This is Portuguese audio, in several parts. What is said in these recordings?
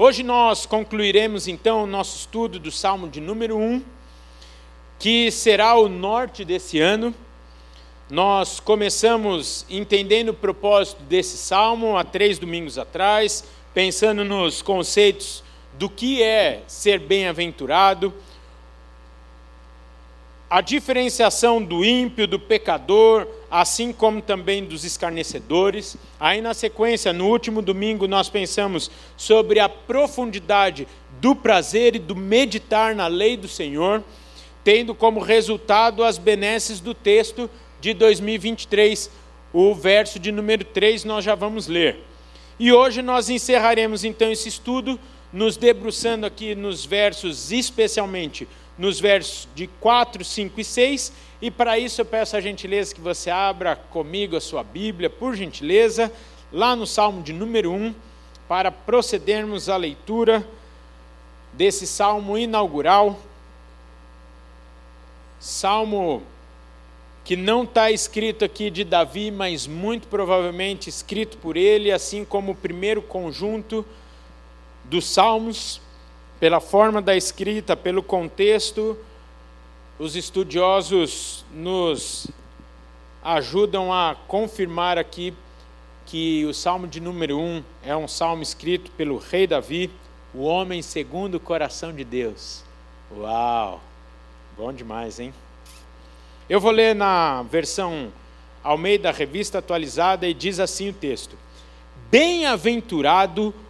Hoje nós concluiremos então o nosso estudo do Salmo de número 1, que será o norte desse ano. Nós começamos entendendo o propósito desse salmo há três domingos atrás, pensando nos conceitos do que é ser bem-aventurado, a diferenciação do ímpio, do pecador, assim como também dos escarnecedores. Aí, na sequência, no último domingo, nós pensamos sobre a profundidade do prazer e do meditar na lei do Senhor, tendo como resultado as benesses do texto de 2023. O verso de número 3 nós já vamos ler. E hoje nós encerraremos então esse estudo, nos debruçando aqui nos versos, especialmente nos versos de 4, 5 e 6. E para isso eu peço a gentileza que você abra comigo a sua Bíblia, por gentileza, lá no Salmo de número 1, para procedermos à leitura desse salmo inaugural. Salmo que não está escrito aqui de Davi, mas muito provavelmente escrito por ele, assim como o primeiro conjunto dos salmos pela forma da escrita, pelo contexto, os estudiosos nos ajudam a confirmar aqui que o Salmo de número 1 é um salmo escrito pelo rei Davi, o homem segundo o coração de Deus. Uau! Bom demais, hein? Eu vou ler na versão Almeida Revista Atualizada e diz assim o texto: Bem-aventurado o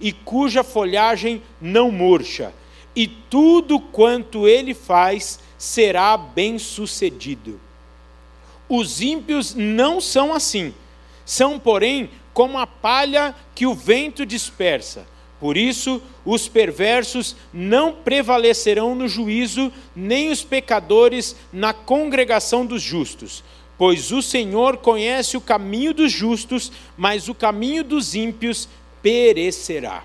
e cuja folhagem não murcha, e tudo quanto ele faz será bem-sucedido. Os ímpios não são assim, são, porém, como a palha que o vento dispersa. Por isso, os perversos não prevalecerão no juízo, nem os pecadores na congregação dos justos. Pois o Senhor conhece o caminho dos justos, mas o caminho dos ímpios perecerá.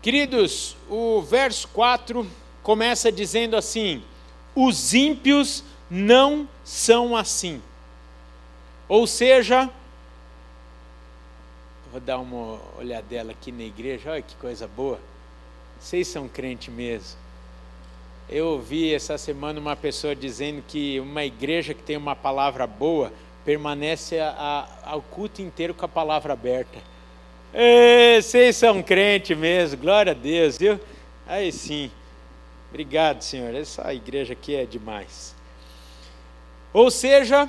Queridos, o verso 4 começa dizendo assim: os ímpios não são assim. Ou seja, vou dar uma olhadela aqui na igreja, olha que coisa boa. Vocês são crente mesmo. Eu ouvi essa semana uma pessoa dizendo que uma igreja que tem uma palavra boa permanece ao culto inteiro com a palavra aberta. Ei, vocês são crente mesmo, glória a Deus, viu? Aí sim. Obrigado, Senhor. Essa igreja aqui é demais. Ou seja,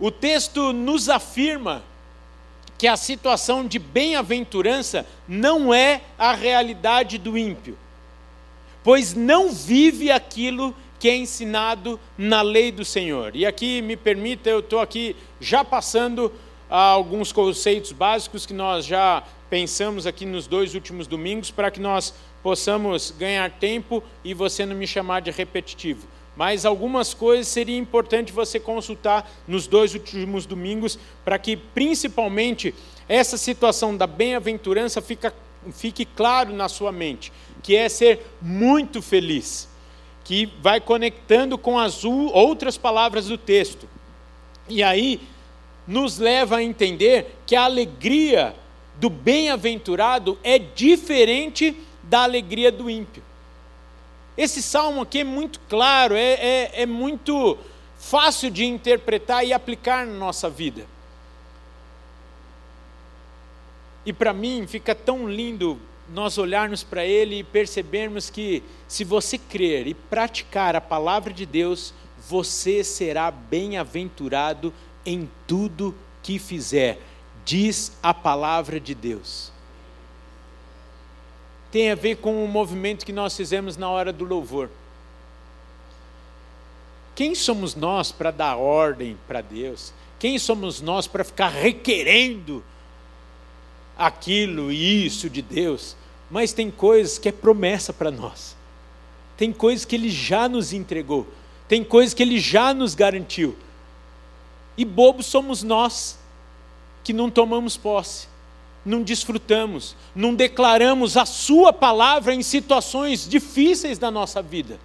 o texto nos afirma que a situação de bem-aventurança não é a realidade do ímpio, pois não vive aquilo que é ensinado na lei do Senhor. E aqui, me permita, eu estou aqui já passando a alguns conceitos básicos que nós já pensamos aqui nos dois últimos domingos, para que nós possamos ganhar tempo e você não me chamar de repetitivo. Mas algumas coisas seria importante você consultar nos dois últimos domingos, para que principalmente essa situação da bem-aventurança fique claro na sua mente, que é ser muito feliz que vai conectando com as outras palavras do texto. E aí nos leva a entender que a alegria do bem-aventurado é diferente da alegria do ímpio. Esse salmo aqui é muito claro, é, é, é muito fácil de interpretar e aplicar na nossa vida. E para mim fica tão lindo nós olharmos para ele e percebermos que, se você crer e praticar a palavra de Deus, você será bem-aventurado em tudo que fizer, diz a palavra de Deus. Tem a ver com o movimento que nós fizemos na hora do louvor. Quem somos nós para dar ordem para Deus? Quem somos nós para ficar requerendo aquilo e isso de Deus? mas tem coisas que é promessa para nós. Tem coisas que Ele já nos entregou. Tem coisas que Ele já nos garantiu. E bobos somos nós que não tomamos posse, não desfrutamos, não declaramos a Sua palavra em situações difíceis da nossa vida.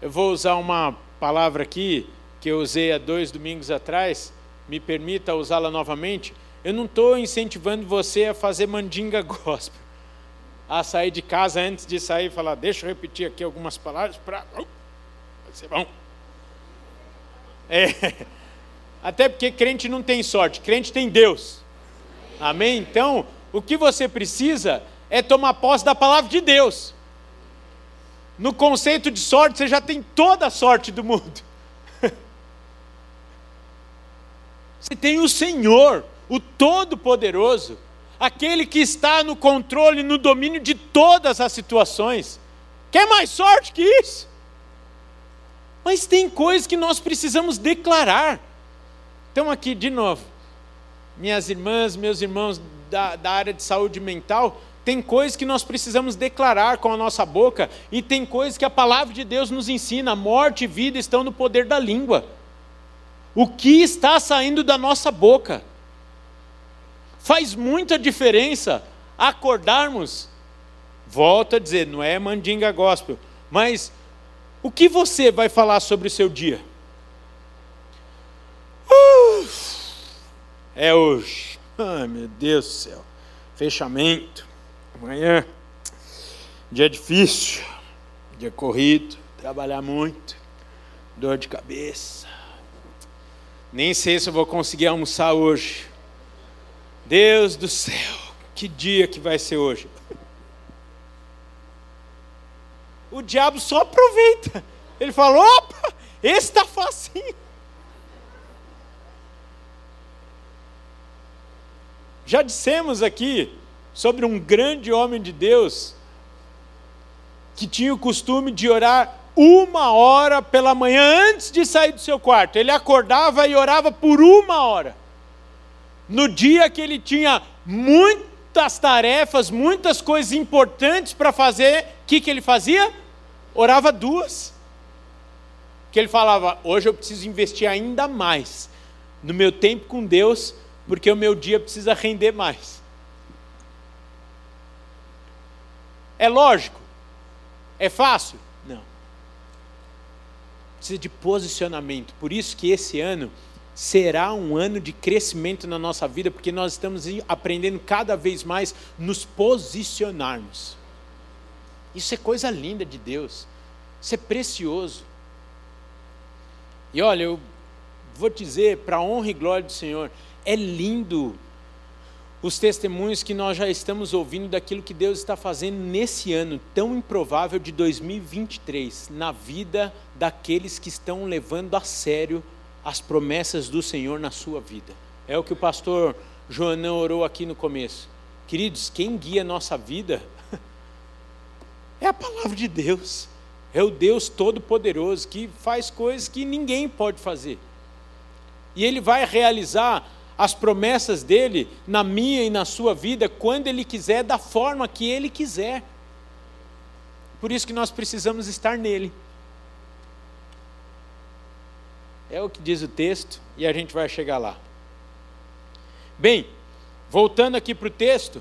Eu vou usar uma palavra aqui que eu usei há dois domingos atrás, me permita usá-la novamente. Eu não estou incentivando você a fazer mandinga gospel, a sair de casa antes de sair e falar, deixa eu repetir aqui algumas palavras para. vai ser bom. É. Até porque crente não tem sorte, crente tem Deus. Amém? Então, o que você precisa é tomar posse da palavra de Deus. No conceito de sorte, você já tem toda a sorte do mundo. Você tem o Senhor, o Todo-Poderoso, aquele que está no controle, no domínio de todas as situações. Quer mais sorte que isso? Mas tem coisas que nós precisamos declarar. Então, aqui de novo, minhas irmãs, meus irmãos da, da área de saúde mental, tem coisas que nós precisamos declarar com a nossa boca, e tem coisas que a palavra de Deus nos ensina: morte e vida estão no poder da língua. O que está saindo da nossa boca? Faz muita diferença acordarmos. Volto a dizer, não é mandinga gospel, mas o que você vai falar sobre o seu dia? Uh, é hoje. Ai, meu Deus do céu. Fechamento. Amanhã, dia difícil, dia corrido, trabalhar muito, dor de cabeça. Nem sei se eu vou conseguir almoçar hoje. Deus do céu, que dia que vai ser hoje? O diabo só aproveita. Ele fala: opa, esse está facinho. Já dissemos aqui sobre um grande homem de Deus que tinha o costume de orar uma hora pela manhã antes de sair do seu quarto. Ele acordava e orava por uma hora. No dia que ele tinha muitas tarefas, muitas coisas importantes para fazer, o que, que ele fazia? Orava duas. Que ele falava: hoje eu preciso investir ainda mais no meu tempo com Deus, porque o meu dia precisa render mais. É lógico? É fácil? Precisa de posicionamento. Por isso que esse ano será um ano de crescimento na nossa vida, porque nós estamos aprendendo cada vez mais nos posicionarmos. Isso é coisa linda de Deus. Isso é precioso. E olha, eu vou dizer, para a honra e glória do Senhor, é lindo os testemunhos que nós já estamos ouvindo daquilo que Deus está fazendo nesse ano tão improvável de 2023, na vida daqueles que estão levando a sério as promessas do Senhor na sua vida. É o que o pastor Joanão orou aqui no começo. Queridos, quem guia a nossa vida é a palavra de Deus. É o Deus Todo-Poderoso que faz coisas que ninguém pode fazer. E Ele vai realizar as promessas dele na minha e na sua vida quando ele quiser, da forma que ele quiser. Por isso que nós precisamos estar nele. É o que diz o texto e a gente vai chegar lá. Bem, voltando aqui para o texto,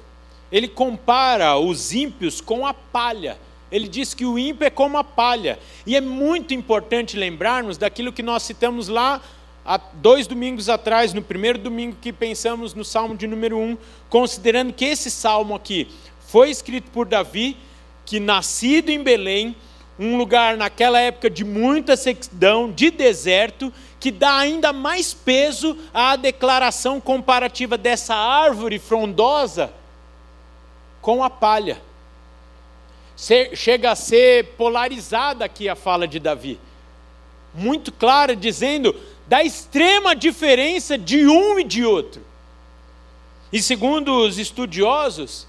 ele compara os ímpios com a palha. Ele diz que o ímpio é como a palha. E é muito importante lembrarmos daquilo que nós citamos lá há dois domingos atrás, no primeiro domingo que pensamos no Salmo de número 1, considerando que esse salmo aqui foi escrito por Davi, que nascido em Belém, um lugar naquela época de muita sequidão, de deserto, que dá ainda mais peso à declaração comparativa dessa árvore frondosa com a palha. Chega a ser polarizada aqui a fala de Davi. Muito clara, dizendo: da extrema diferença de um e de outro. E segundo os estudiosos,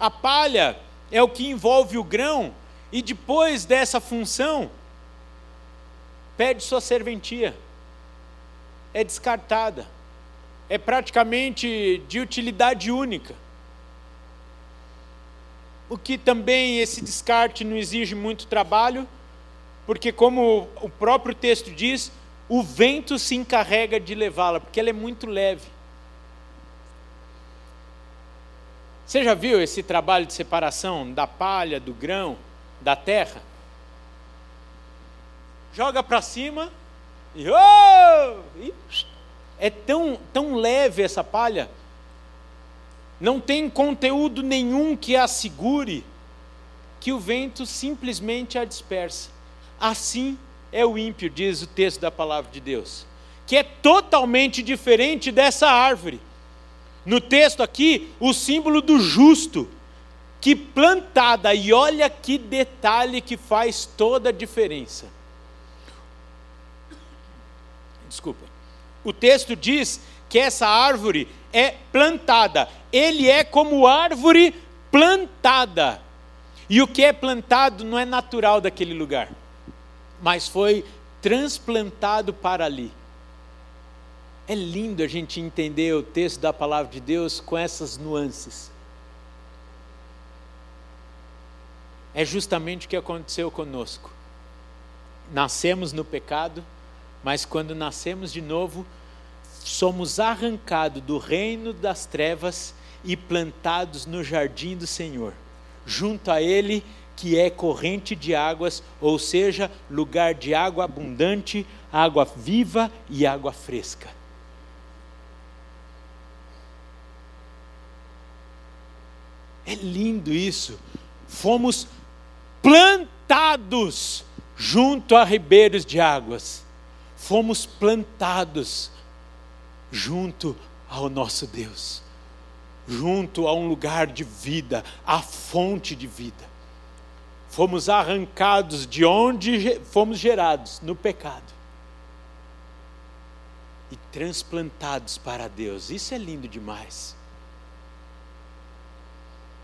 a palha é o que envolve o grão, e depois dessa função, perde sua serventia, é descartada, é praticamente de utilidade única. o que também esse descarte não exige muito trabalho, porque, como o próprio texto diz, o vento se encarrega de levá-la, porque ela é muito leve. Você já viu esse trabalho de separação da palha, do grão, da terra? Joga para cima e, oh! e é tão, tão leve essa palha, não tem conteúdo nenhum que a segure, que o vento simplesmente a dispersa. Assim é o ímpio, diz o texto da palavra de Deus, que é totalmente diferente dessa árvore. No texto aqui, o símbolo do justo, que plantada, e olha que detalhe que faz toda a diferença. Desculpa. O texto diz que essa árvore é plantada. Ele é como árvore plantada. E o que é plantado não é natural daquele lugar, mas foi transplantado para ali. É lindo a gente entender o texto da palavra de Deus com essas nuances. É justamente o que aconteceu conosco. Nascemos no pecado, mas quando nascemos de novo, somos arrancados do reino das trevas e plantados no jardim do Senhor, junto a Ele que é corrente de águas, ou seja, lugar de água abundante, água viva e água fresca. É lindo isso. Fomos plantados junto a ribeiros de águas. Fomos plantados junto ao nosso Deus, junto a um lugar de vida, a fonte de vida. Fomos arrancados de onde fomos gerados, no pecado, e transplantados para Deus. Isso é lindo demais.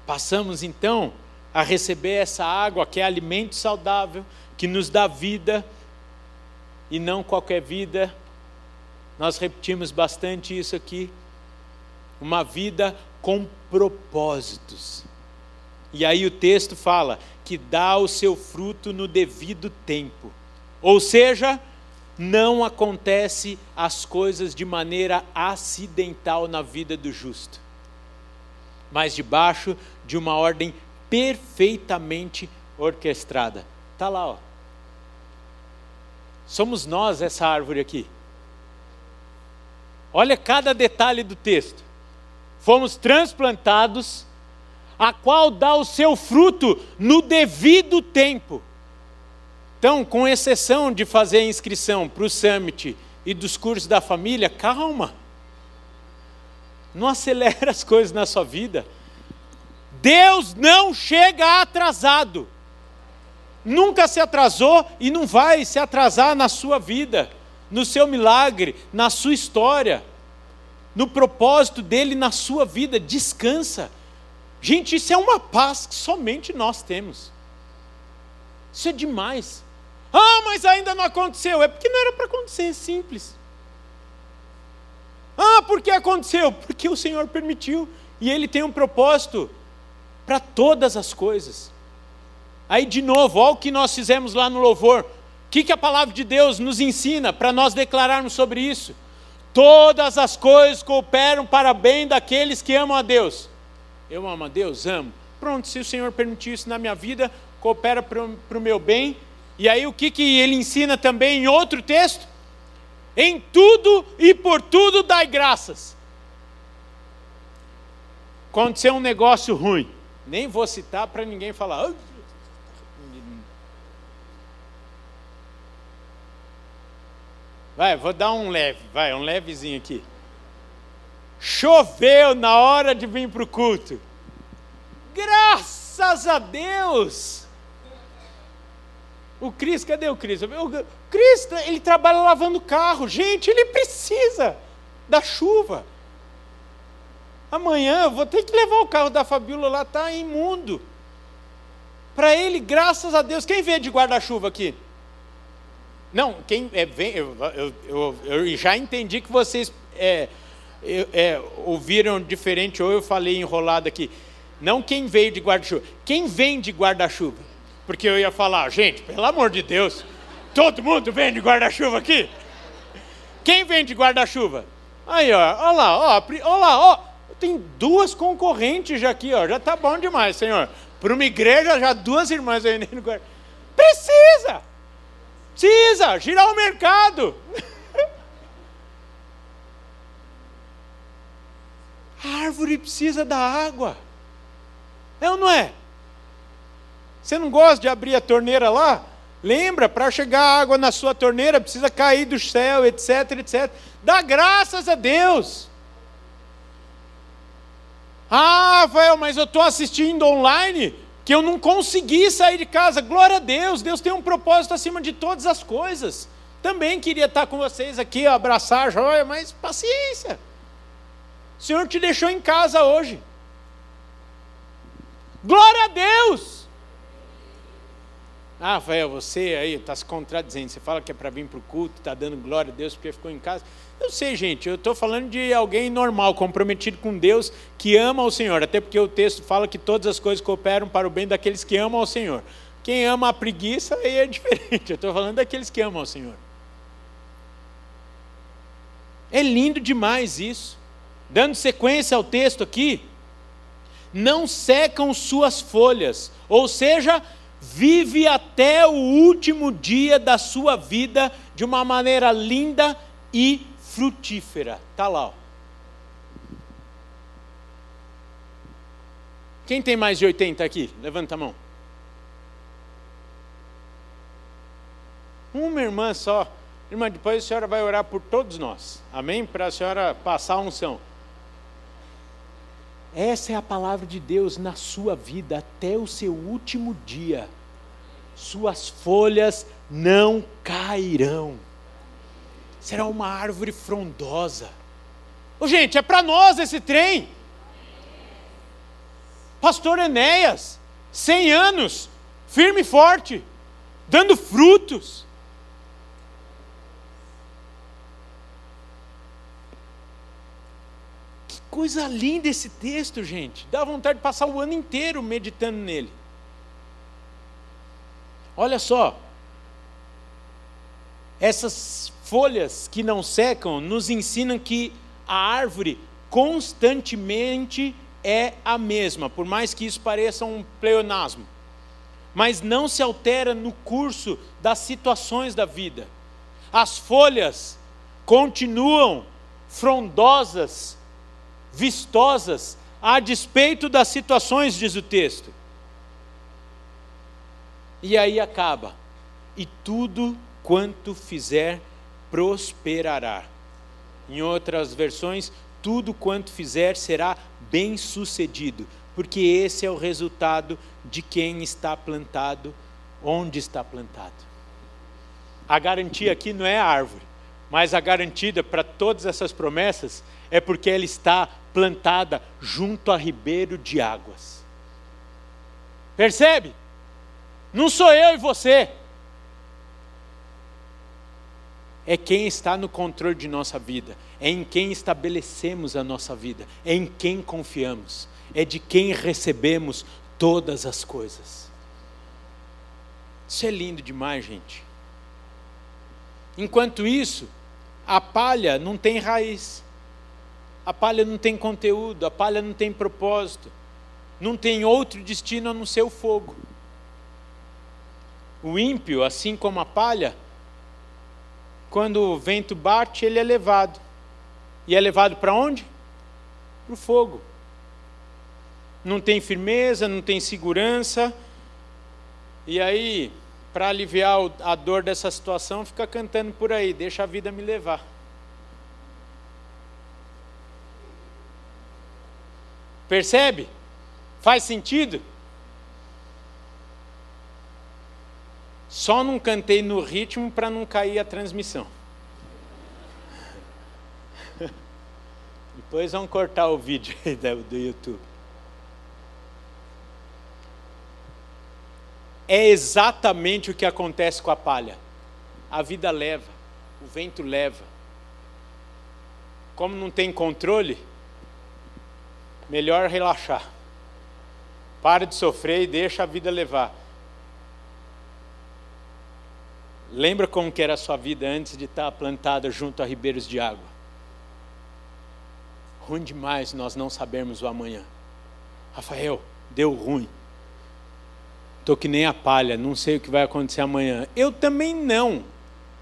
Passamos então a receber essa água que é alimento saudável, que nos dá vida, e não qualquer vida. Nós repetimos bastante isso aqui. Uma vida com propósitos. E aí o texto fala que dá o seu fruto no devido tempo. Ou seja, não acontece as coisas de maneira acidental na vida do justo mas debaixo de uma ordem perfeitamente orquestrada. Está lá, ó. Somos nós essa árvore aqui. Olha cada detalhe do texto. Fomos transplantados, a qual dá o seu fruto no devido tempo. Então, com exceção de fazer a inscrição para o Summit e dos cursos da família, calma. Não acelera as coisas na sua vida. Deus não chega atrasado. Nunca se atrasou e não vai se atrasar na sua vida, no seu milagre, na sua história, no propósito dele na sua vida. Descansa. Gente, isso é uma paz que somente nós temos. Isso é demais. Ah, mas ainda não aconteceu. É porque não era para acontecer, é simples. Ah, por que aconteceu? Porque o Senhor permitiu. E Ele tem um propósito para todas as coisas. Aí, de novo, olha o que nós fizemos lá no louvor. O que, que a palavra de Deus nos ensina para nós declararmos sobre isso? Todas as coisas cooperam para bem daqueles que amam a Deus. Eu amo a Deus? Amo. Pronto, se o Senhor permitir isso na minha vida, coopera para o meu bem. E aí, o que, que ele ensina também em outro texto? Em tudo e por tudo dai graças. Aconteceu um negócio ruim. Nem vou citar para ninguém falar. Vai, vou dar um leve, vai, um levezinho aqui. Choveu na hora de vir para o culto. Graças a Deus! O Cris, cadê o Cris? O Cris, ele trabalha lavando carro. Gente, ele precisa da chuva. Amanhã eu vou ter que levar o carro da Fabíola lá, está imundo. Para ele, graças a Deus, quem veio de guarda-chuva aqui? Não, quem é, vem, eu, eu, eu, eu, já entendi que vocês é, é, ouviram diferente, ou eu falei enrolado aqui. Não quem veio de guarda-chuva. Quem vem de guarda-chuva? Porque eu ia falar, gente, pelo amor de Deus, todo mundo vem de guarda-chuva aqui? Quem vem de guarda-chuva? Aí, ó, ó lá, ó, ó lá, ó. Tem duas concorrentes já aqui, ó. Já tá bom demais, Senhor. Para uma igreja, já duas irmãs aí no guarda. Precisa! Precisa girar o mercado. A árvore precisa da água. É ou não é? Você não gosta de abrir a torneira lá? Lembra, para chegar água na sua torneira, precisa cair do céu, etc, etc. Dá graças a Deus. Ah, Rafael, mas eu estou assistindo online que eu não consegui sair de casa. Glória a Deus, Deus tem um propósito acima de todas as coisas. Também queria estar com vocês aqui, abraçar a joia, mas paciência. O Senhor te deixou em casa hoje. Glória a Deus! Ah, Rafael, você aí está se contradizendo. Você fala que é para vir para o culto, está dando glória a Deus porque ficou em casa. Eu sei, gente, eu estou falando de alguém normal, comprometido com Deus, que ama o Senhor. Até porque o texto fala que todas as coisas cooperam para o bem daqueles que amam ao Senhor. Quem ama a preguiça aí é diferente. Eu estou falando daqueles que amam ao Senhor. É lindo demais isso. Dando sequência ao texto aqui, não secam suas folhas, ou seja, vive até o último dia da sua vida de uma maneira linda e frutífera. Está lá. Ó. Quem tem mais de 80 aqui? Levanta a mão. Uma irmã só. Irmã, depois a senhora vai orar por todos nós. Amém? Para a senhora passar a unção. Essa é a palavra de Deus na sua vida até o seu último dia. Suas folhas não cairão. Será uma árvore frondosa. Ô, gente, é para nós esse trem. Pastor Enéas, 100 anos, firme e forte, dando frutos. Coisa linda esse texto, gente. Dá vontade de passar o ano inteiro meditando nele. Olha só. Essas folhas que não secam nos ensinam que a árvore constantemente é a mesma, por mais que isso pareça um pleonasmo. Mas não se altera no curso das situações da vida. As folhas continuam frondosas vistosas, a despeito das situações, diz o texto. E aí acaba. E tudo quanto fizer prosperará. Em outras versões, tudo quanto fizer será bem sucedido, porque esse é o resultado de quem está plantado, onde está plantado. A garantia aqui não é a árvore, mas a garantida para todas essas promessas é porque ela está plantada junto a ribeiro de águas. Percebe? Não sou eu e você. É quem está no controle de nossa vida, é em quem estabelecemos a nossa vida, é em quem confiamos, é de quem recebemos todas as coisas. Isso é lindo demais, gente. Enquanto isso, a palha não tem raiz. A palha não tem conteúdo, a palha não tem propósito, não tem outro destino a não ser o fogo. O ímpio, assim como a palha, quando o vento bate, ele é levado. E é levado para onde? Para o fogo. Não tem firmeza, não tem segurança. E aí, para aliviar a dor dessa situação, fica cantando por aí: deixa a vida me levar. Percebe? Faz sentido? Só não cantei no ritmo para não cair a transmissão. Depois vamos cortar o vídeo do YouTube. É exatamente o que acontece com a palha. A vida leva, o vento leva. Como não tem controle, melhor relaxar. Para de sofrer e deixa a vida levar. Lembra como que era a sua vida antes de estar plantada junto a ribeiros de água? Ruim demais nós não sabermos o amanhã. Rafael, deu ruim. Estou que nem a palha, não sei o que vai acontecer amanhã. Eu também não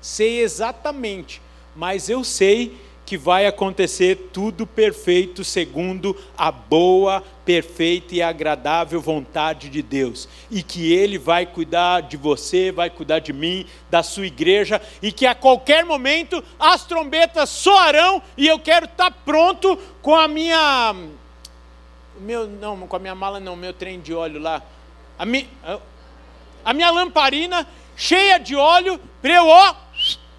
sei exatamente, mas eu sei que vai acontecer tudo perfeito segundo a boa, perfeita e agradável vontade de Deus. E que Ele vai cuidar de você, vai cuidar de mim, da sua igreja, e que a qualquer momento as trombetas soarão e eu quero estar pronto com a minha. Meu, não, com a minha mala não, meu trem de óleo lá. A, mi, a minha lamparina cheia de óleo para eu ó,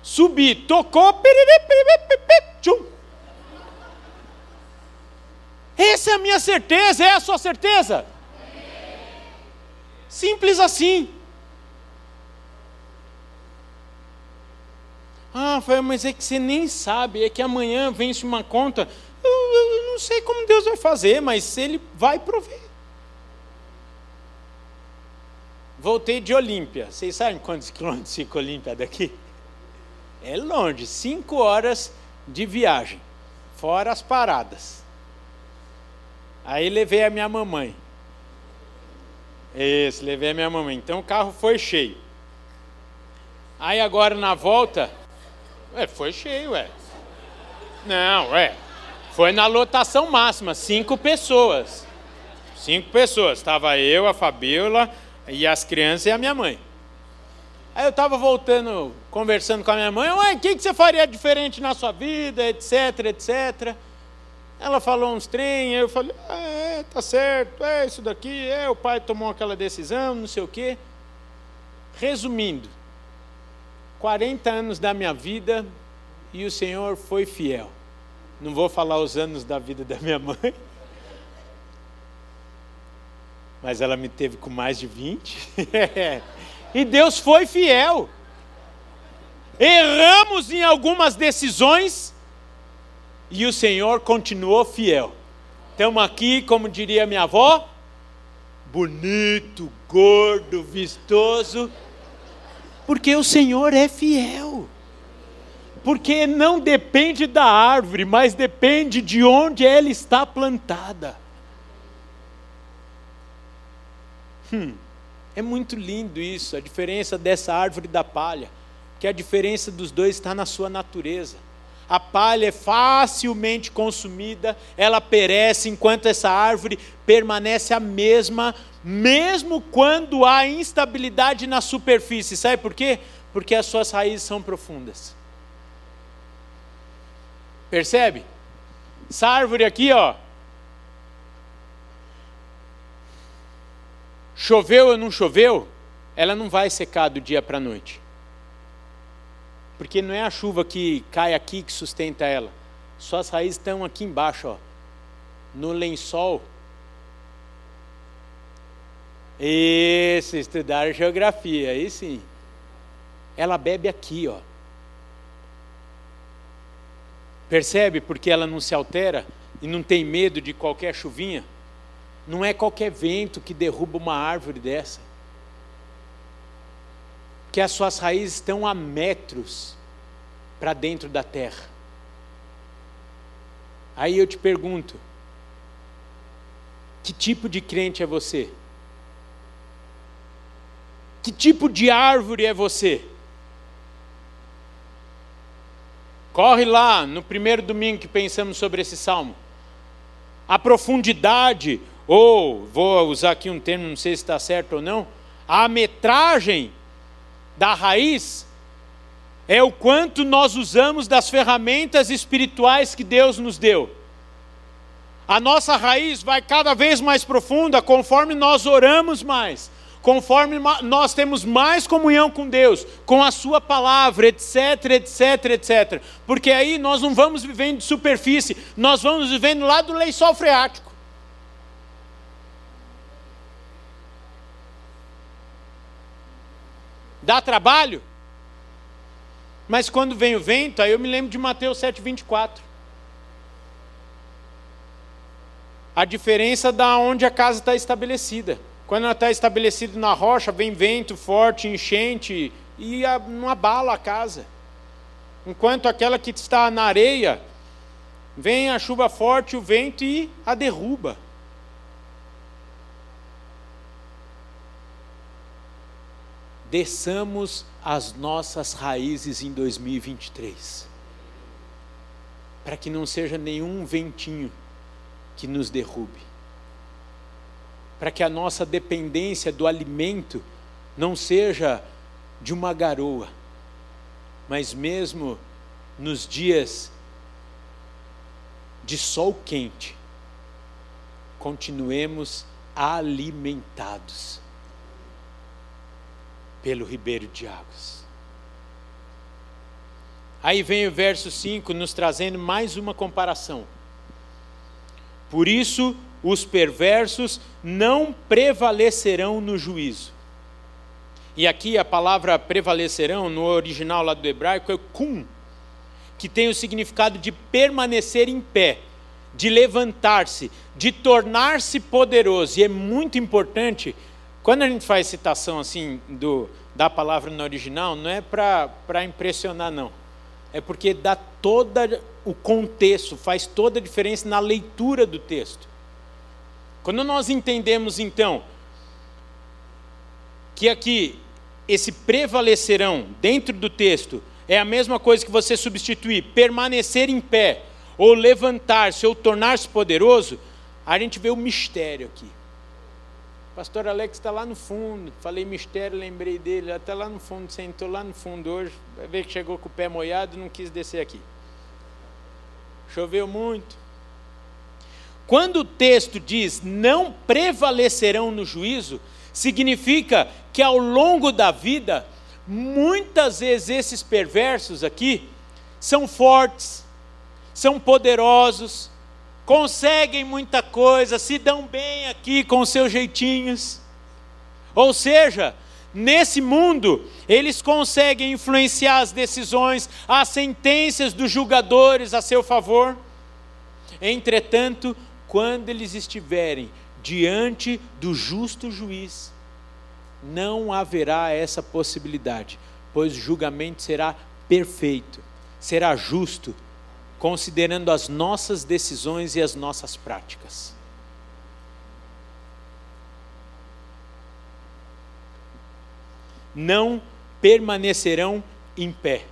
subir. Tocou, piriri, piriri, piriri, tchum. Essa é a minha certeza, é a sua certeza? Simples assim. Ah, foi, mas é que você nem sabe, é que amanhã vence uma conta. Eu, eu não sei como Deus vai fazer, mas Ele vai prover. Voltei de Olímpia. Vocês sabem quantos quilômetros fica Olímpia daqui? É longe, cinco horas de viagem, fora as paradas. Aí levei a minha mamãe. Isso, levei a minha mamãe. Então o carro foi cheio. Aí agora na volta, ué, foi cheio, ué. Não, ué. Foi na lotação máxima, cinco pessoas. Cinco pessoas. Estava eu, a Fabiola e as crianças e a minha mãe. Aí eu estava voltando, conversando com a minha mãe, ué, o que, que você faria diferente na sua vida, etc, etc. Ela falou uns trem, eu falei, ah, é, tá certo, é isso daqui, é, o pai tomou aquela decisão, não sei o quê. Resumindo, 40 anos da minha vida e o Senhor foi fiel. Não vou falar os anos da vida da minha mãe, mas ela me teve com mais de 20. e Deus foi fiel. Erramos em algumas decisões e o Senhor continuou fiel. Estamos aqui, como diria minha avó, bonito, gordo, vistoso, porque o Senhor é fiel. Porque não depende da árvore, mas depende de onde ela está plantada. Hum, é muito lindo isso, a diferença dessa árvore da palha, que a diferença dos dois está na sua natureza. A palha é facilmente consumida, ela perece, enquanto essa árvore permanece a mesma, mesmo quando há instabilidade na superfície. Sabe por quê? Porque as suas raízes são profundas. Percebe? Essa árvore aqui, ó, Choveu ou não choveu, ela não vai secar do dia para a noite. Porque não é a chuva que cai aqui que sustenta ela. Suas raízes estão aqui embaixo, ó, no lençol. Isso, estudar geografia, aí sim. Ela bebe aqui, ó. Percebe porque ela não se altera e não tem medo de qualquer chuvinha? Não é qualquer vento que derruba uma árvore dessa. Que as suas raízes estão a metros para dentro da terra. Aí eu te pergunto: que tipo de crente é você? Que tipo de árvore é você? Corre lá no primeiro domingo que pensamos sobre esse salmo. A profundidade, ou vou usar aqui um termo, não sei se está certo ou não, a metragem da raiz é o quanto nós usamos das ferramentas espirituais que Deus nos deu. A nossa raiz vai cada vez mais profunda conforme nós oramos mais, conforme nós temos mais comunhão com Deus, com a Sua palavra, etc, etc, etc. Porque aí nós não vamos vivendo de superfície, nós vamos vivendo lá do lençol freático. Dá trabalho? Mas quando vem o vento, aí eu me lembro de Mateus 7,24. a diferença da onde a casa está estabelecida. Quando ela está estabelecida na rocha, vem vento forte, enchente e não abala a casa. Enquanto aquela que está na areia, vem a chuva forte, o vento e a derruba. Desçamos as nossas raízes em 2023, para que não seja nenhum ventinho que nos derrube, para que a nossa dependência do alimento não seja de uma garoa, mas mesmo nos dias de sol quente, continuemos alimentados pelo ribeiro de águas. Aí vem o verso 5 nos trazendo mais uma comparação. Por isso, os perversos não prevalecerão no juízo. E aqui a palavra prevalecerão, no original lá do hebraico, é kum, que tem o significado de permanecer em pé, de levantar-se, de tornar-se poderoso. E é muito importante, quando a gente faz citação assim do, da palavra no original, não é para impressionar, não. É porque dá todo o contexto, faz toda a diferença na leitura do texto. Quando nós entendemos, então, que aqui esse prevalecerão dentro do texto é a mesma coisa que você substituir permanecer em pé, ou levantar-se, ou tornar-se poderoso, a gente vê o mistério aqui. O pastor Alex está lá no fundo, falei mistério, lembrei dele, está lá no fundo, sentou lá no fundo hoje, vai ver que chegou com o pé molhado não quis descer aqui. Choveu muito. Quando o texto diz não prevalecerão no juízo, significa que ao longo da vida, muitas vezes esses perversos aqui são fortes, são poderosos, conseguem muita coisa, se dão bem aqui com seus jeitinhos. Ou seja, nesse mundo, eles conseguem influenciar as decisões, as sentenças dos julgadores a seu favor. Entretanto, quando eles estiverem diante do justo juiz, não haverá essa possibilidade, pois o julgamento será perfeito, será justo, considerando as nossas decisões e as nossas práticas. Não permanecerão em pé.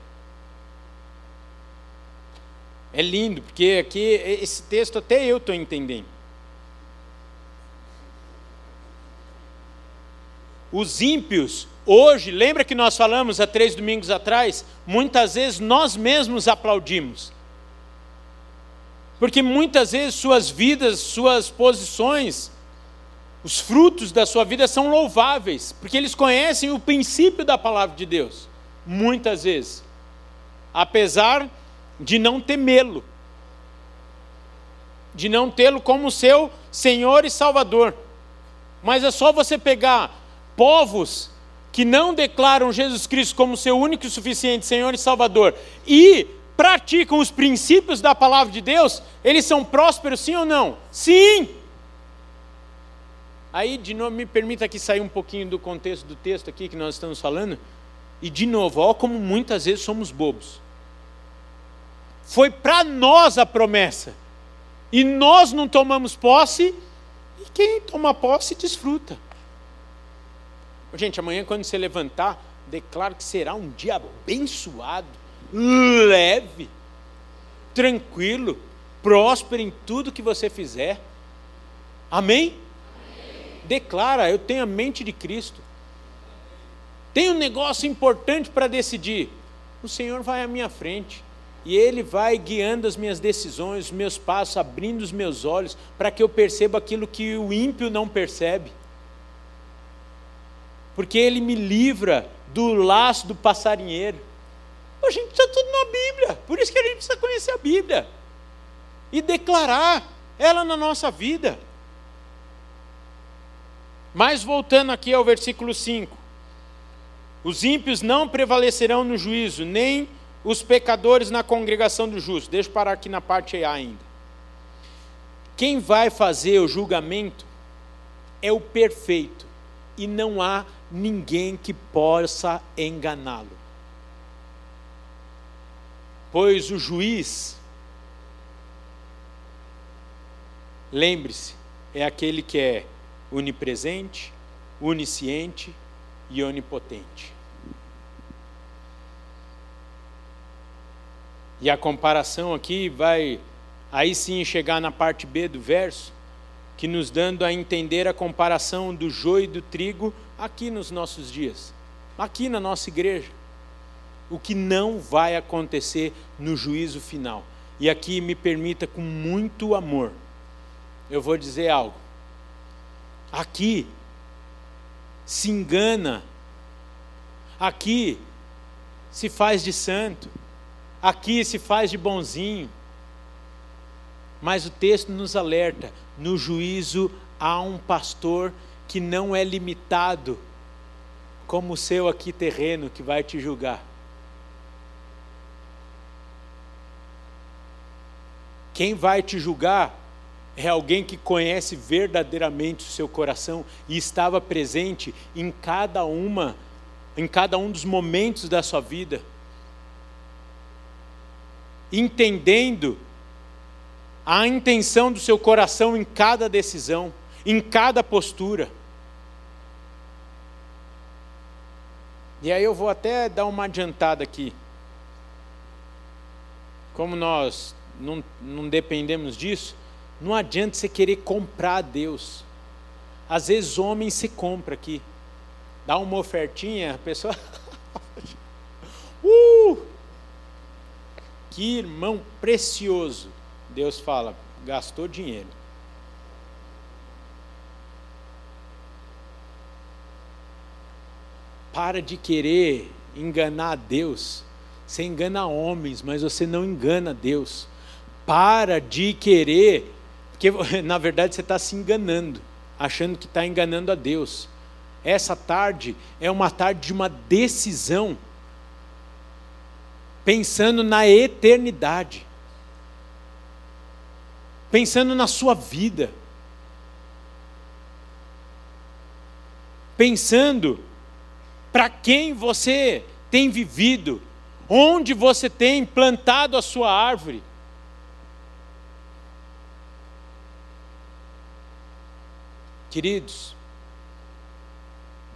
É lindo, porque aqui esse texto até eu estou entendendo. Os ímpios, hoje, lembra que nós falamos há três domingos atrás? Muitas vezes nós mesmos aplaudimos. Porque muitas vezes suas vidas, suas posições, os frutos da sua vida são louváveis, porque eles conhecem o princípio da palavra de Deus, muitas vezes, apesar de não temê-lo, de não tê-lo como seu Senhor e Salvador. Mas é só você pegar povos que não declaram Jesus Cristo como seu único e suficiente Senhor e Salvador e praticam os princípios da palavra de Deus, eles são prósperos sim ou não? Sim! Aí, de novo, me permita aqui sair um pouquinho do contexto do texto aqui que nós estamos falando. E, de novo, ó, como muitas vezes somos bobos. Foi para nós a promessa. E nós não tomamos posse, e quem toma posse desfruta. Gente, amanhã quando você levantar, declaro que será um dia abençoado, leve, tranquilo, próspero em tudo que você fizer. Amém? Amém? Declara, eu tenho a mente de Cristo. Tem um negócio importante para decidir. O Senhor vai à minha frente. E Ele vai guiando as minhas decisões, os meus passos, abrindo os meus olhos, para que eu perceba aquilo que o ímpio não percebe porque ele me livra do laço do passarinheiro. A gente está tudo na Bíblia, por isso que a gente precisa conhecer a Bíblia e declarar ela na nossa vida. Mas voltando aqui ao versículo 5: Os ímpios não prevalecerão no juízo, nem os pecadores na congregação do justo. Deixa eu parar aqui na parte A ainda. Quem vai fazer o julgamento é o perfeito, e não há ninguém que possa enganá-lo. Pois o juiz, lembre-se, é aquele que é onipresente, onisciente e onipotente. E a comparação aqui vai aí sim chegar na parte B do verso, que nos dando a entender a comparação do joio e do trigo aqui nos nossos dias, aqui na nossa igreja. O que não vai acontecer no juízo final. E aqui me permita com muito amor, eu vou dizer algo. Aqui se engana, aqui se faz de santo, aqui se faz de bonzinho. Mas o texto nos alerta: no juízo há um pastor que não é limitado como o seu aqui terreno que vai te julgar. Quem vai te julgar é alguém que conhece verdadeiramente o seu coração e estava presente em cada uma, em cada um dos momentos da sua vida, entendendo a intenção do seu coração em cada decisão, em cada postura. E aí eu vou até dar uma adiantada aqui. Como nós não, não dependemos disso, não adianta você querer comprar a Deus. Às vezes homem se compra aqui. Dá uma ofertinha, a pessoa. uh! Que irmão precioso. Deus fala, gastou dinheiro. Para de querer enganar Deus. Você engana homens, mas você não engana Deus. Para de querer, porque na verdade você está se enganando, achando que está enganando a Deus. Essa tarde é uma tarde de uma decisão, pensando na eternidade pensando na sua vida, pensando para quem você tem vivido, onde você tem plantado a sua árvore. Queridos,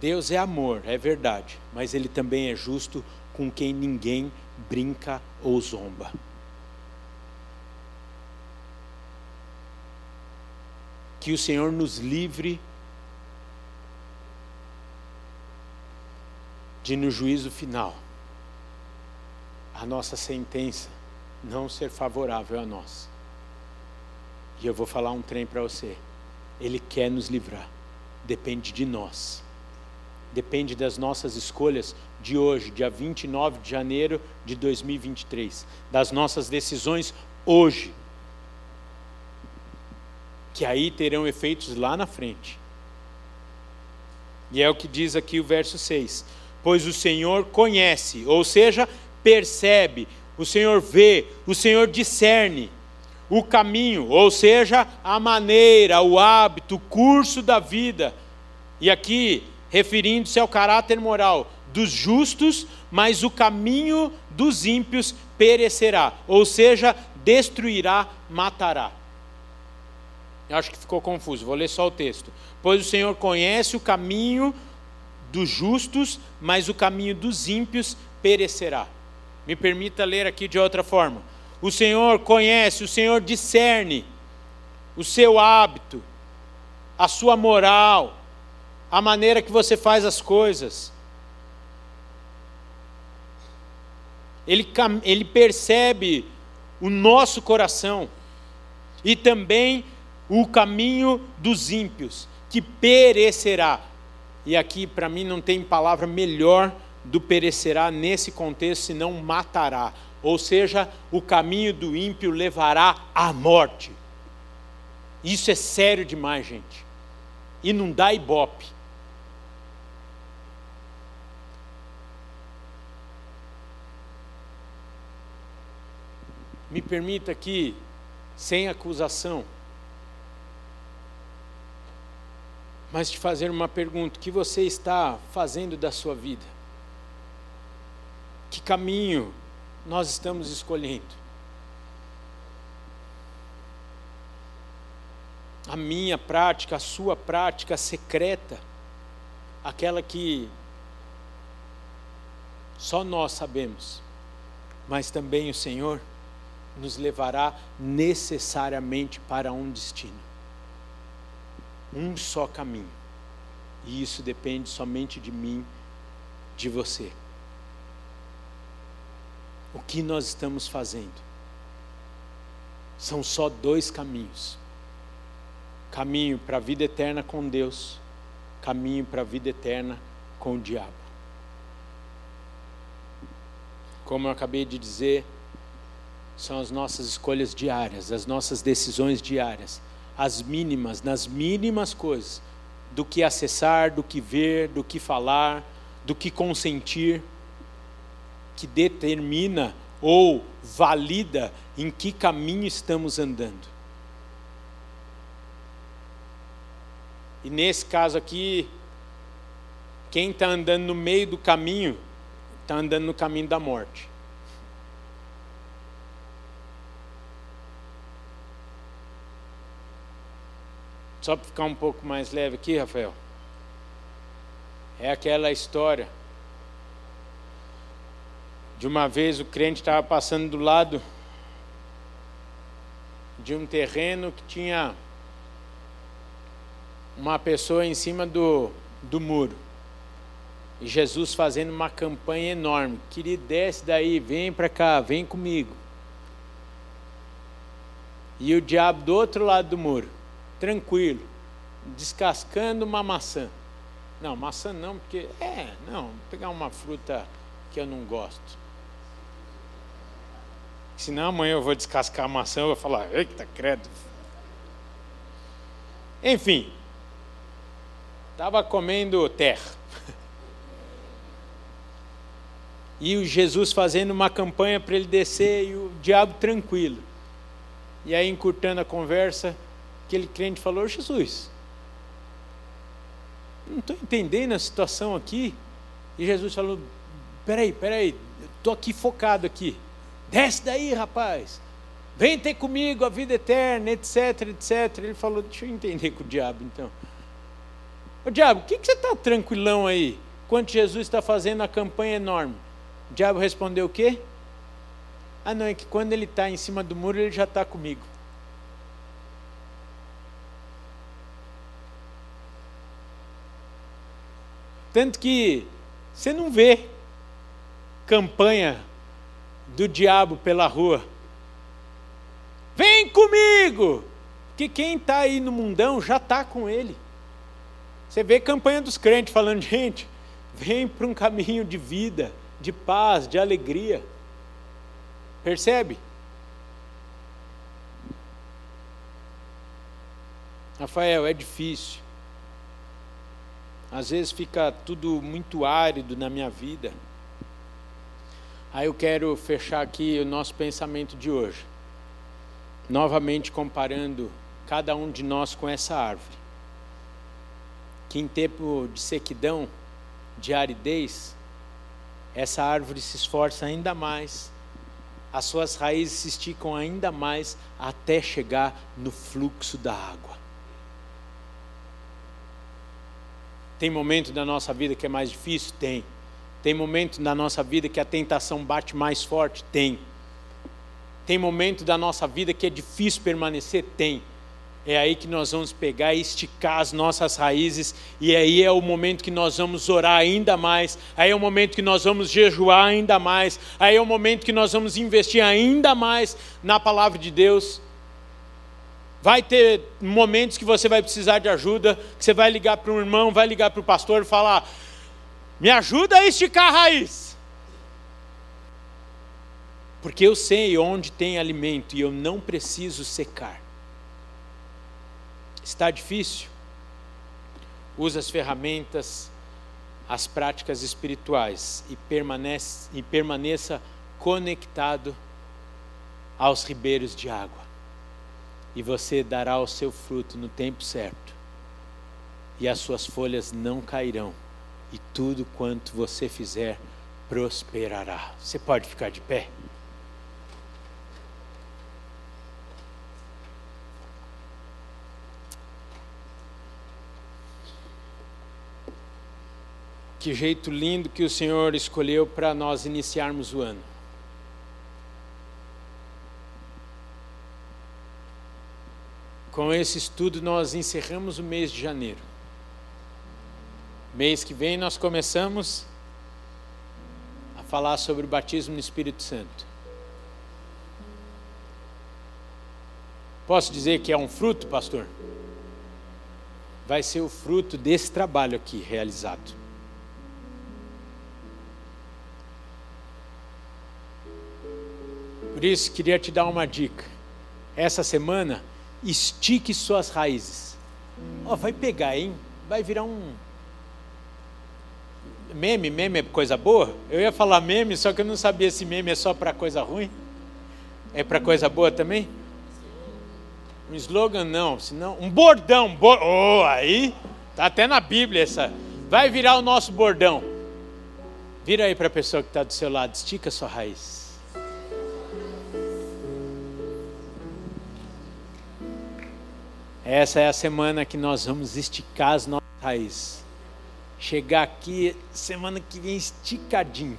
Deus é amor, é verdade, mas Ele também é justo com quem ninguém brinca ou zomba. que o Senhor nos livre de no juízo final a nossa sentença não ser favorável a nós. E eu vou falar um trem para você. Ele quer nos livrar. Depende de nós. Depende das nossas escolhas de hoje, dia 29 de janeiro de 2023. Das nossas decisões hoje que aí terão efeitos lá na frente. E é o que diz aqui o verso 6: Pois o Senhor conhece, ou seja, percebe, o Senhor vê, o Senhor discerne o caminho, ou seja, a maneira, o hábito, o curso da vida. E aqui, referindo-se ao caráter moral dos justos, mas o caminho dos ímpios perecerá, ou seja, destruirá, matará. Eu acho que ficou confuso, vou ler só o texto. Pois o Senhor conhece o caminho dos justos, mas o caminho dos ímpios perecerá. Me permita ler aqui de outra forma. O Senhor conhece, o Senhor discerne o seu hábito, a sua moral, a maneira que você faz as coisas. Ele, ele percebe o nosso coração e também o caminho dos ímpios, que perecerá. E aqui, para mim, não tem palavra melhor do perecerá nesse contexto, senão matará. Ou seja, o caminho do ímpio levará à morte. Isso é sério demais, gente. E não dá ibope. Me permita aqui, sem acusação, mas te fazer uma pergunta: o que você está fazendo da sua vida? Que caminho nós estamos escolhendo? A minha prática, a sua prática secreta, aquela que só nós sabemos, mas também o Senhor nos levará necessariamente para um destino. Um só caminho. E isso depende somente de mim, de você. O que nós estamos fazendo? São só dois caminhos: caminho para a vida eterna com Deus, caminho para a vida eterna com o diabo. Como eu acabei de dizer, são as nossas escolhas diárias, as nossas decisões diárias, as mínimas, nas mínimas coisas, do que acessar, do que ver, do que falar, do que consentir, que determina ou valida em que caminho estamos andando. E nesse caso aqui, quem está andando no meio do caminho, está andando no caminho da morte. Só para ficar um pouco mais leve aqui, Rafael. É aquela história de uma vez o crente estava passando do lado de um terreno que tinha uma pessoa em cima do, do muro. E Jesus fazendo uma campanha enorme. Querido, desce daí, vem para cá, vem comigo. E o diabo do outro lado do muro tranquilo, descascando uma maçã. Não, maçã não, porque. É, não, pegar uma fruta que eu não gosto. Senão amanhã eu vou descascar a maçã e vou falar, eita, credo. Enfim, estava comendo terra. E o Jesus fazendo uma campanha para ele descer e o diabo tranquilo. E aí, encurtando a conversa, aquele crente falou: Jesus, não estou entendendo a situação aqui. E Jesus falou: peraí, peraí, estou aqui focado aqui. Desce daí, rapaz. Vem ter comigo a vida eterna, etc, etc. Ele falou: deixa eu entender com o diabo então. Ô diabo, o que, que você está tranquilão aí? Enquanto Jesus está fazendo a campanha enorme. O diabo respondeu o quê? Ah, não, é que quando ele está em cima do muro, ele já está comigo. Tanto que você não vê campanha do diabo pela rua. Vem comigo! Que quem está aí no mundão já está com ele. Você vê campanha dos crentes falando, gente, vem para um caminho de vida, de paz, de alegria. Percebe? Rafael, é difícil. Às vezes fica tudo muito árido na minha vida. Aí eu quero fechar aqui o nosso pensamento de hoje. Novamente comparando cada um de nós com essa árvore. Que em tempo de sequidão, de aridez, essa árvore se esforça ainda mais, as suas raízes se esticam ainda mais até chegar no fluxo da água. Tem momento da nossa vida que é mais difícil? Tem. Tem momento da nossa vida que a tentação bate mais forte? Tem. Tem momento da nossa vida que é difícil permanecer? Tem. É aí que nós vamos pegar e esticar as nossas raízes, e aí é o momento que nós vamos orar ainda mais, aí é o momento que nós vamos jejuar ainda mais, aí é o momento que nós vamos investir ainda mais na palavra de Deus. Vai ter momentos que você vai precisar de ajuda, que você vai ligar para um irmão, vai ligar para o pastor e falar: me ajuda a esticar a raiz. Porque eu sei onde tem alimento e eu não preciso secar. Está difícil? Use as ferramentas, as práticas espirituais e, permanece, e permaneça conectado aos ribeiros de água e você dará o seu fruto no tempo certo. e as suas folhas não cairão, e tudo quanto você fizer prosperará. Você pode ficar de pé? Que jeito lindo que o Senhor escolheu para nós iniciarmos o ano. Com esse estudo, nós encerramos o mês de janeiro. Mês que vem, nós começamos a falar sobre o batismo no Espírito Santo. Posso dizer que é um fruto, pastor? Vai ser o fruto desse trabalho aqui realizado. Por isso, queria te dar uma dica. Essa semana, estique suas raízes. Oh, vai pegar, hein? Vai virar um. Meme, meme é coisa boa? Eu ia falar meme, só que eu não sabia se meme é só para coisa ruim. É para coisa boa também? Um slogan não, senão um bordão, bo... oh, aí tá até na Bíblia essa. Vai virar o nosso bordão. Vira aí para a pessoa que está do seu lado, estica sua raiz. Essa é a semana que nós vamos esticar as nossas raízes. Chegar aqui semana que vem esticadinho.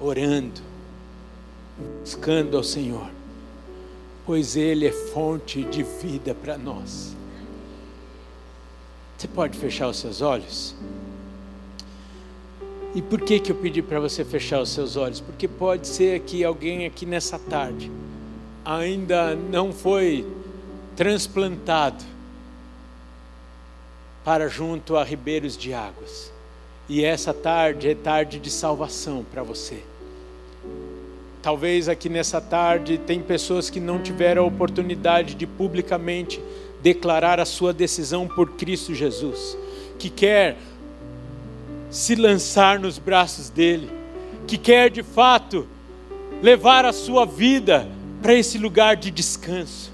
Orando, buscando ao Senhor, pois Ele é fonte de vida para nós. Você pode fechar os seus olhos? E por que, que eu pedi para você fechar os seus olhos? Porque pode ser que alguém aqui nessa tarde ainda não foi transplantado para junto a ribeiros de águas. E essa tarde é tarde de salvação para você. Talvez aqui nessa tarde tem pessoas que não tiveram a oportunidade de publicamente declarar a sua decisão por Cristo Jesus, que quer se lançar nos braços dele, que quer de fato levar a sua vida para esse lugar de descanso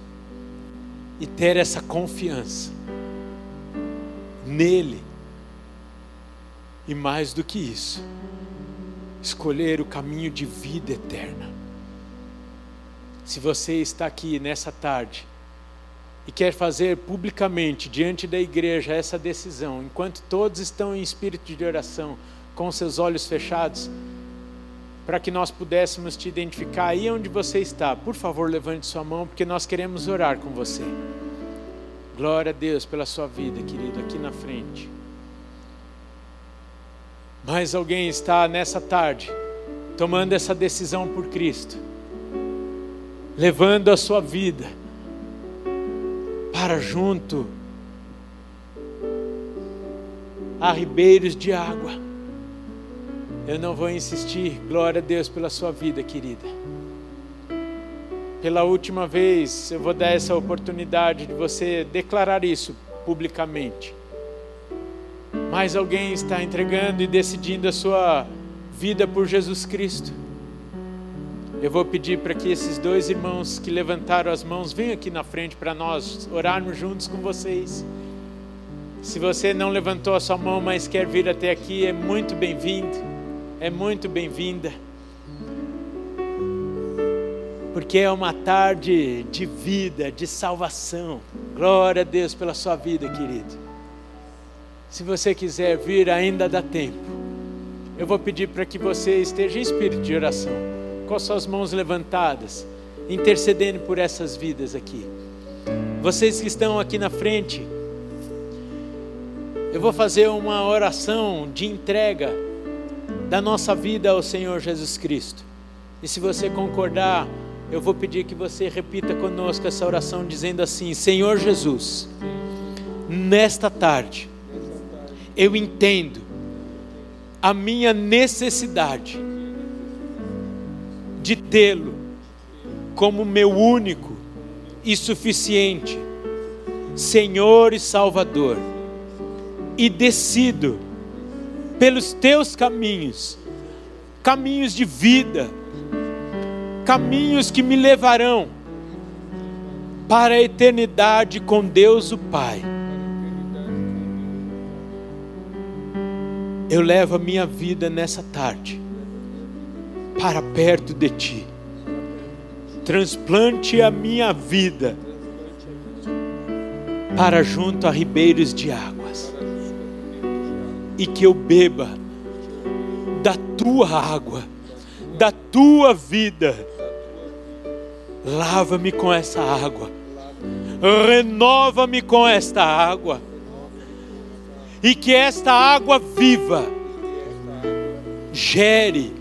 e ter essa confiança nele. E mais do que isso, escolher o caminho de vida eterna. Se você está aqui nessa tarde e quer fazer publicamente diante da igreja essa decisão, enquanto todos estão em espírito de oração, com seus olhos fechados, para que nós pudéssemos te identificar aí onde você está. Por favor, levante sua mão, porque nós queremos orar com você. Glória a Deus pela sua vida, querido, aqui na frente. Mais alguém está nessa tarde tomando essa decisão por Cristo, levando a sua vida para junto a ribeiros de água eu não vou insistir. Glória a Deus pela sua vida, querida. Pela última vez, eu vou dar essa oportunidade de você declarar isso publicamente. Mais alguém está entregando e decidindo a sua vida por Jesus Cristo. Eu vou pedir para que esses dois irmãos que levantaram as mãos venham aqui na frente para nós orarmos juntos com vocês. Se você não levantou a sua mão, mas quer vir até aqui, é muito bem-vindo é muito bem-vinda. Porque é uma tarde de vida, de salvação. Glória a Deus pela sua vida, querido. Se você quiser vir, ainda dá tempo. Eu vou pedir para que você esteja em espírito de oração, com as suas mãos levantadas, intercedendo por essas vidas aqui. Vocês que estão aqui na frente, eu vou fazer uma oração de entrega da nossa vida ao Senhor Jesus Cristo. E se você concordar, eu vou pedir que você repita conosco essa oração dizendo assim: Senhor Jesus, nesta tarde, eu entendo a minha necessidade de tê-lo como meu único e suficiente Senhor e Salvador, e decido pelos teus caminhos, caminhos de vida, caminhos que me levarão para a eternidade com Deus o Pai. Eu levo a minha vida nessa tarde para perto de Ti. Transplante a minha vida para junto a ribeiros de águas e que eu beba da Tua água da Tua vida. Lava-me com essa água, renova-me com esta água e que esta água viva gere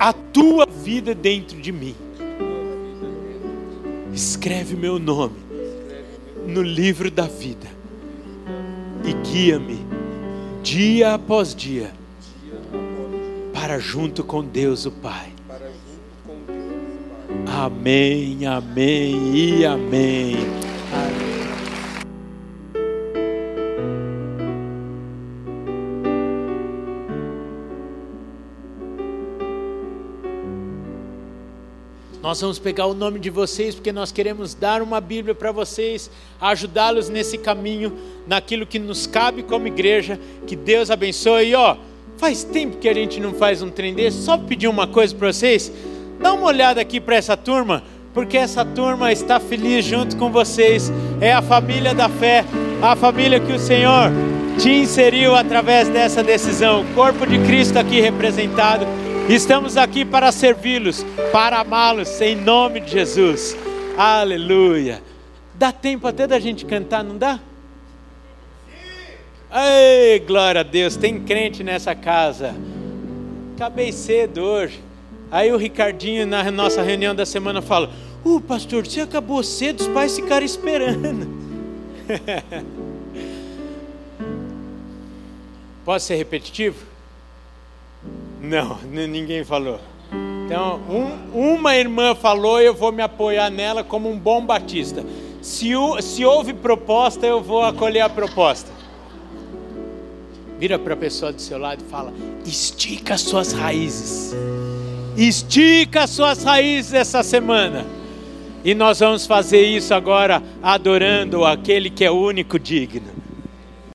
a tua vida dentro de mim. Escreve meu nome no livro da vida e guia-me dia após dia para junto com Deus o Pai. Amém, amém e amém. Nós vamos pegar o nome de vocês porque nós queremos dar uma Bíblia para vocês, ajudá-los nesse caminho, naquilo que nos cabe como igreja. Que Deus abençoe. E ó, faz tempo que a gente não faz um trem desse. Só pedir uma coisa para vocês: dá uma olhada aqui para essa turma, porque essa turma está feliz junto com vocês. É a família da fé, a família que o Senhor te inseriu através dessa decisão. O corpo de Cristo aqui representado. Estamos aqui para servi-los, para amá-los, em nome de Jesus. Aleluia. Dá tempo até da gente cantar, não dá? Ei, glória a Deus, tem crente nessa casa. Acabei cedo hoje. Aí o Ricardinho, na nossa reunião da semana, fala: Uh, pastor, você acabou cedo, os pais ficaram esperando. Posso ser repetitivo? Não, ninguém falou. Então, um, uma irmã falou, eu vou me apoiar nela como um bom batista. Se, se houve proposta, eu vou acolher a proposta. Vira para a pessoa do seu lado e fala: estica suas raízes. Estica suas raízes essa semana. E nós vamos fazer isso agora adorando aquele que é único digno.